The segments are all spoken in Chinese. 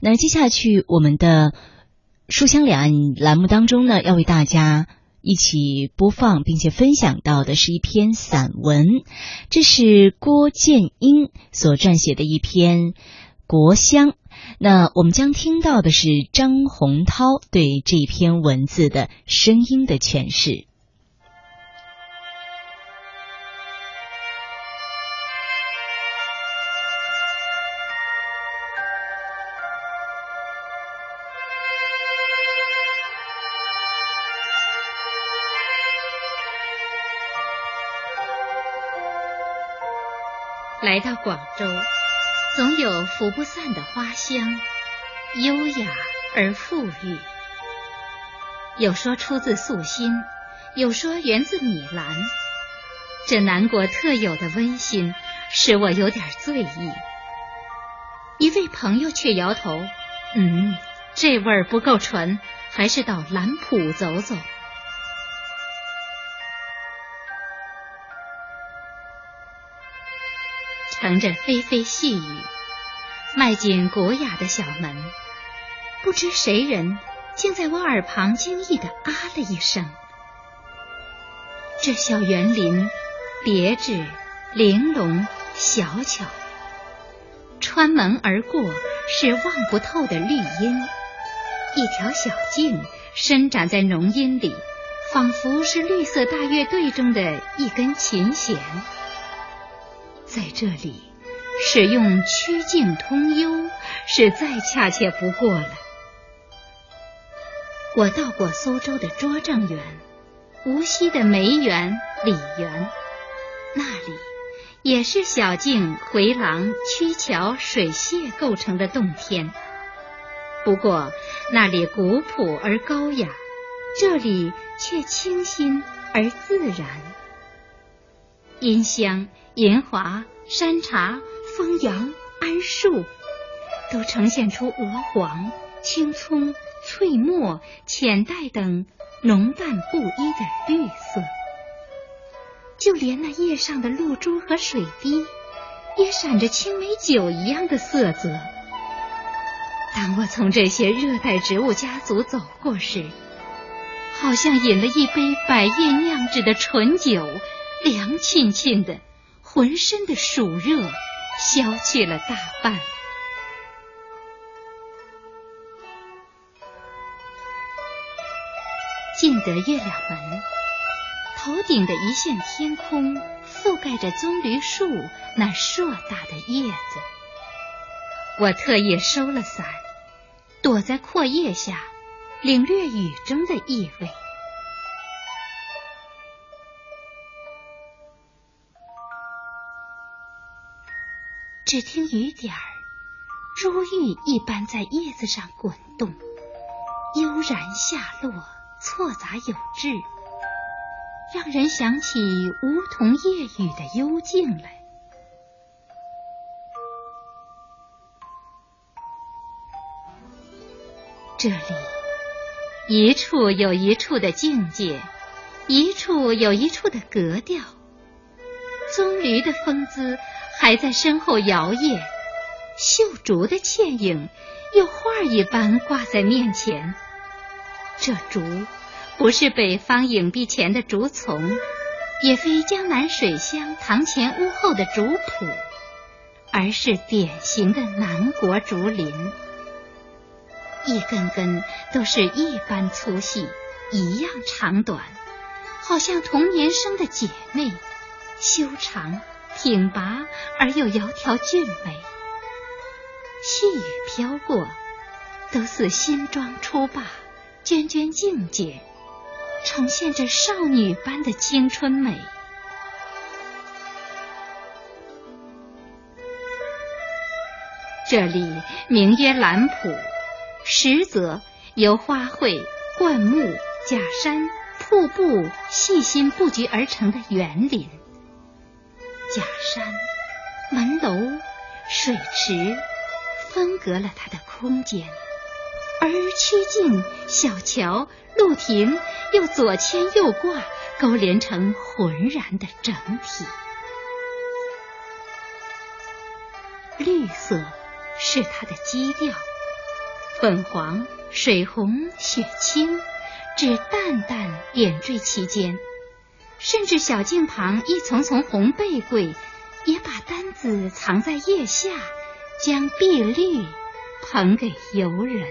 那接下去我们的书香两岸栏目当中呢，要为大家一起播放并且分享到的是一篇散文，这是郭建英所撰写的一篇《国香》。那我们将听到的是张洪涛对这篇文字的声音的诠释。来到广州，总有拂不散的花香，优雅而馥郁。有说出自素心，有说源自米兰。这南国特有的温馨，使我有点醉意。一位朋友却摇头：“嗯，这味儿不够纯，还是到兰浦走走。”乘着霏霏细雨，迈进古雅的小门，不知谁人竟在我耳旁惊异的啊了一声。这小园林别致、玲珑、小巧，穿门而过是望不透的绿荫，一条小径伸展在浓荫里，仿佛是绿色大乐队中的一根琴弦。在这里，使用曲径通幽是再恰切不过了。我到过苏州的拙政园，无锡的梅园、李园，那里也是小径、回廊、曲桥、水榭构成的洞天。不过那里古朴而高雅，这里却清新而自然。音香。银华、山茶、枫杨、桉树，都呈现出鹅黄、青葱、翠墨、浅黛等浓淡不一的绿色。就连那叶上的露珠和水滴，也闪着青梅酒一样的色泽。当我从这些热带植物家族走过时，好像饮了一杯百叶酿制的醇酒，凉沁沁的。浑身的暑热消去了大半。进得月亮门，头顶的一线天空覆盖着棕榈树那硕大的叶子。我特意收了伞，躲在阔叶下，领略雨中的意味。只听雨点儿珠玉一般在叶子上滚动，悠然下落，错杂有致，让人想起梧桐夜雨的幽静来。这里一处有一处的境界，一处有一处的格调，棕榈的风姿。还在身后摇曳，绣竹的倩影又画一般挂在面前。这竹不是北方影壁前的竹丛，也非江南水乡堂前屋后的竹圃，而是典型的南国竹林。一根根都是一般粗细，一样长短，好像同年生的姐妹，修长。挺拔而又窈窕俊美，细雨飘过，都似新妆初罢，涓涓静洁，呈现着少女般的青春美。这里名曰兰圃，实则由花卉、灌木、假山、瀑布细心布局而成的园林。假山、门楼、水池分隔了它的空间，而曲径、小桥、路亭又左牵右挂，勾连成浑然的整体。绿色是它的基调，粉黄、水红、雪青，只淡淡点缀其间。甚至小径旁一丛丛红背桂，也把单子藏在叶下，将碧绿捧给游人。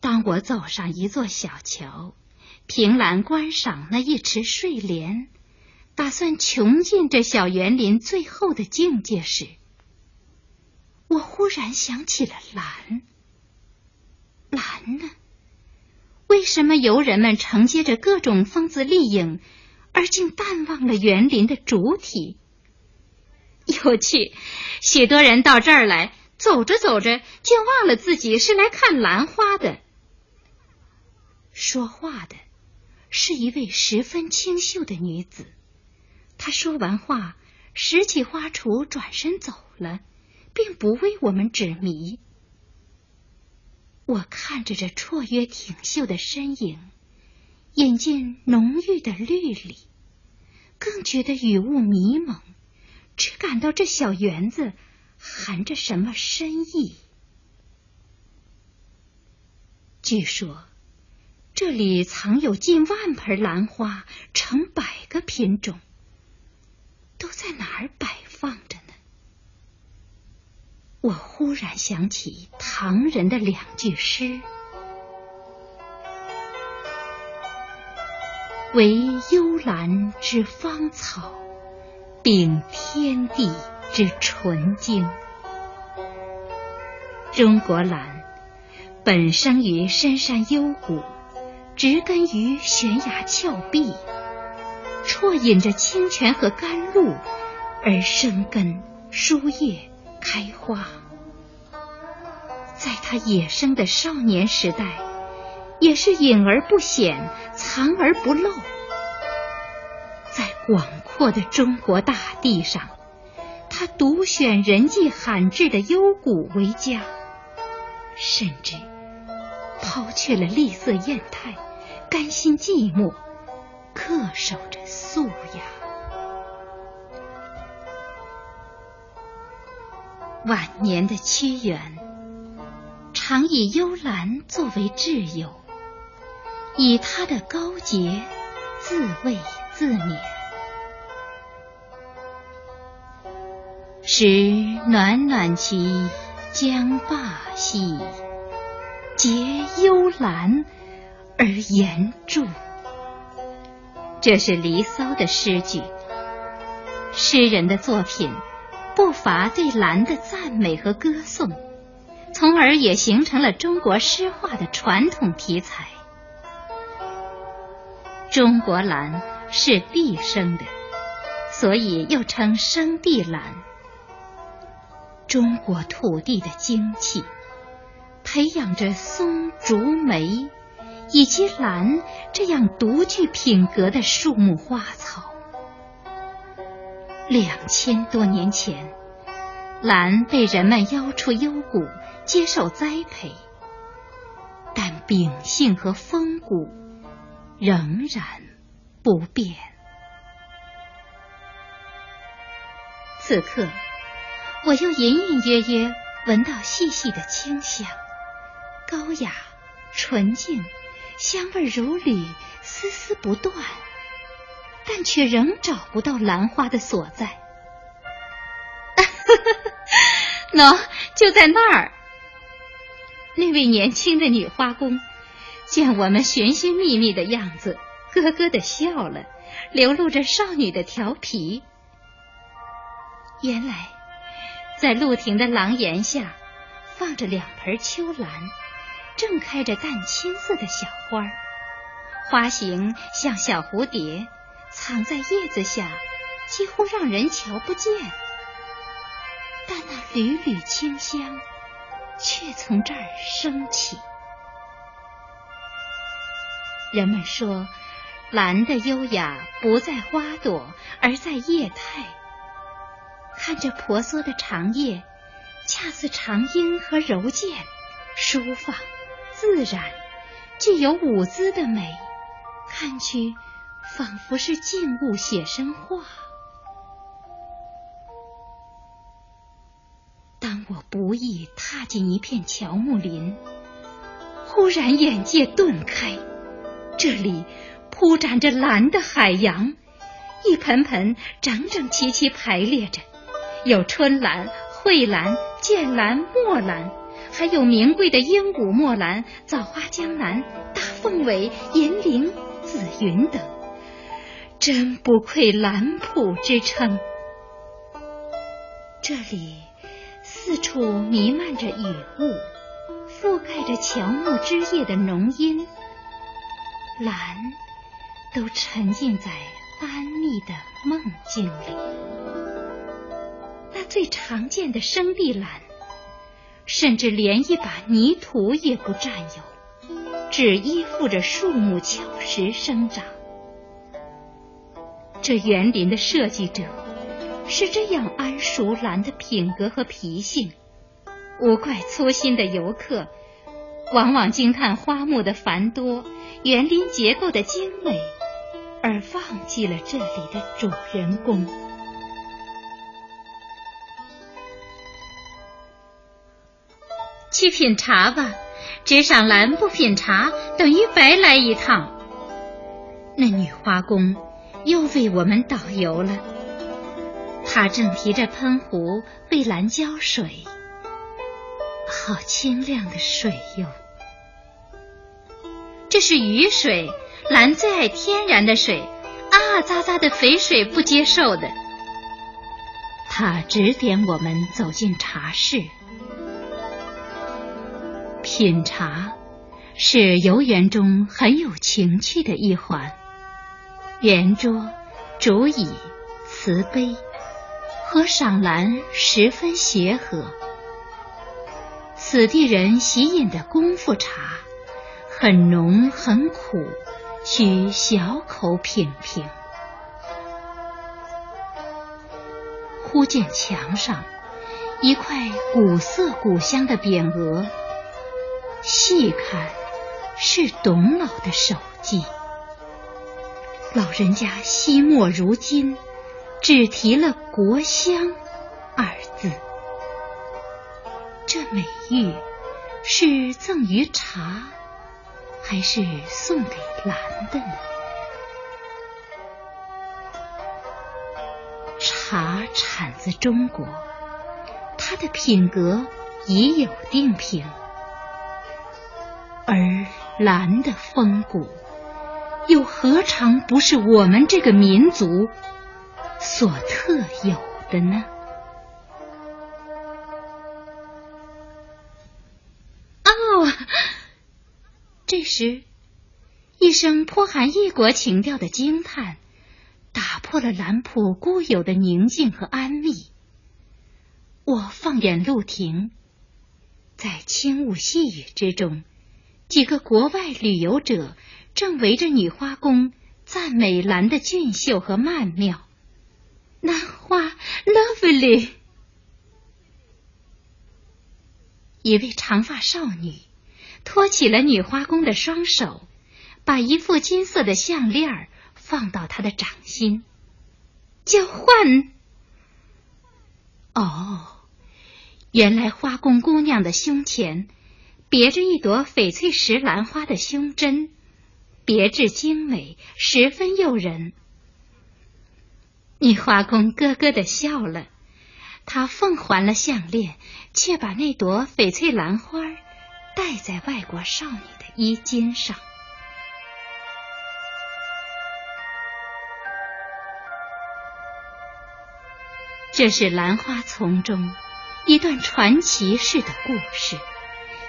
当我走上一座小桥，凭栏观赏那一池睡莲，打算穷尽这小园林最后的境界时，我忽然想起了兰。兰呢？为什么游人们承接着各种风姿丽影，而竟淡忘了园林的主体？有趣，许多人到这儿来，走着走着，竟忘了自己是来看兰花的。说话的是一位十分清秀的女子。她说完话，拾起花锄，转身走了，并不为我们指迷。我看着这绰约挺秀的身影，眼见浓郁的绿里，更觉得雨雾迷蒙，只感到这小园子含着什么深意。据说这里藏有近万盆兰花，成百个品种，都在哪儿摆？我忽然想起唐人的两句诗：“唯幽兰之芳草，秉天地之纯净。”中国兰本生于深山幽谷，植根于悬崖峭壁，啜饮着清泉和甘露，而生根疏叶。开花，在他野生的少年时代，也是隐而不显，藏而不露。在广阔的中国大地上，他独选人迹罕至的幽谷为家，甚至抛却了丽色艳态，甘心寂寞，恪守着素雅。晚年的屈原，常以幽兰作为挚友，以他的高洁自慰自勉。时暖暖其将罢兮，结幽兰而言注。这是《离骚》的诗句，诗人的作品。不乏对兰的赞美和歌颂，从而也形成了中国诗画的传统题材。中国兰是地生的，所以又称生地兰。中国土地的精气，培养着松竹梅以及兰这样独具品格的树木花草。两千多年前，兰被人们邀出幽谷，接受栽培，但秉性和风骨仍然不变。此刻，我又隐隐约约闻到细细的清香，高雅、纯净，香味如缕，丝丝不断。但却仍找不到兰花的所在。喏，就在那儿。那位年轻的女花工见我们寻寻觅觅的样子，咯咯的笑了，流露着少女的调皮。原来，在露亭的廊檐下，放着两盆秋兰，正开着淡青色的小花，花形像小蝴蝶。藏在叶子下，几乎让人瞧不见，但那缕缕清香却从这儿升起。人们说，兰的优雅不在花朵，而在叶态。看着婆娑的长叶，恰似长缨和柔剑，舒放自然，具有舞姿的美，看去。仿佛是静物写生画。当我不易踏进一片乔木林，忽然眼界顿开，这里铺展着蓝的海洋，一盆盆整整齐齐排列着，有春兰、蕙兰、剑兰、墨兰，还有名贵的鹦鹉墨兰、枣花江南、大凤尾、银铃、紫云等，真不愧兰圃之称。这里四处弥漫着雨雾，覆盖着乔木枝叶的浓荫，兰都沉浸在安谧的梦境里。那最常见的生地兰，甚至连一把泥土也不占有，只依附着树木巧石生长。这园林的设计者。是这样谙熟兰的品格和脾性，无怪粗心的游客往往惊叹花木的繁多、园林结构的精美，而忘记了这里的主人公。去品茶吧，只赏兰不品茶，等于白来一趟。那女花工又为我们导游了。他正提着喷壶为兰浇水，好清亮的水哟！这是雨水，兰最爱天然的水，啊喳喳的肥水不接受的。他指点我们走进茶室，品茶是游园中很有情趣的一环，圆桌、竹椅、瓷杯。和赏兰十分协和。此地人喜饮的功夫茶，很浓很苦，需小口品评。忽见墙上一块古色古香的匾额，细看是董老的手迹。老人家惜墨如金。只提了“国香”二字，这美玉是赠于茶，还是送给兰的呢？茶产自中国，它的品格已有定评，而兰的风骨，又何尝不是我们这个民族？所特有的呢？哦，这时，一声颇含异国情调的惊叹，打破了兰浦固有的宁静和安谧。我放眼路亭，在轻雾细雨之中，几个国外旅游者正围着女花宫赞美兰的俊秀和曼妙。兰花，lovely。一位长发少女托起了女花工的双手，把一副金色的项链放到她的掌心，交换。哦，原来花工姑娘的胸前别着一朵翡翠石兰花的胸针，别致精美，十分诱人。女花工咯咯的笑了，她奉还了项链，却把那朵翡翠兰花戴在外国少女的衣襟上。这是兰花丛中一段传奇式的故事，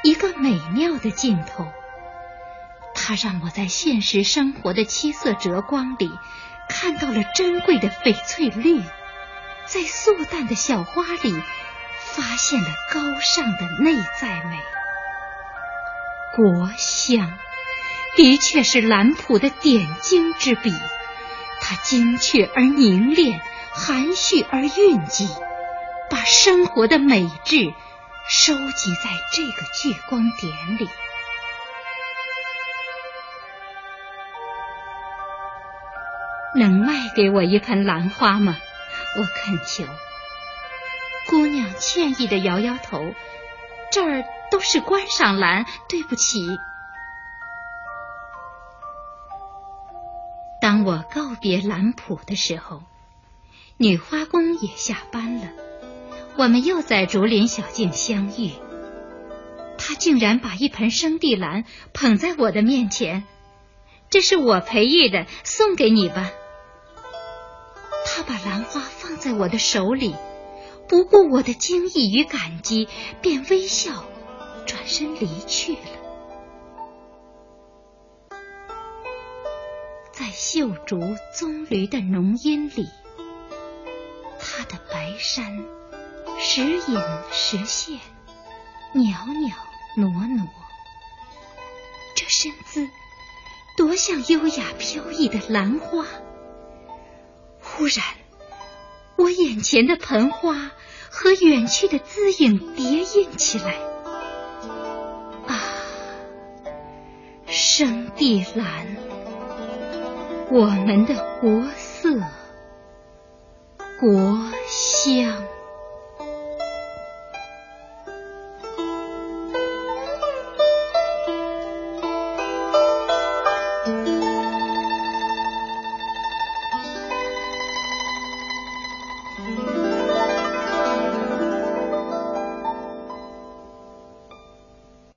一个美妙的镜头。它让我在现实生活的七色折光里。看到了珍贵的翡翠绿，在素淡的小花里发现了高尚的内在美。国香的确是兰普的点睛之笔，它精确而凝练，含蓄而蕴藉，把生活的美质收集在这个聚光点里。能卖给我一盆兰花吗？我恳求。姑娘歉意的摇摇头，这儿都是观赏兰，对不起。当我告别兰圃的时候，女花工也下班了，我们又在竹林小径相遇。她竟然把一盆生地兰捧在我的面前，这是我培育的，送给你吧。她把兰花放在我的手里。不顾我的惊异与感激，便微笑，转身离去了。在绣竹棕榈的浓荫里，他的白衫时隐时现，袅袅挪挪，这身姿多像优雅飘逸的兰花。忽然。我眼前的盆花和远去的姿影叠印起来，啊，生地兰，我们的国色国香。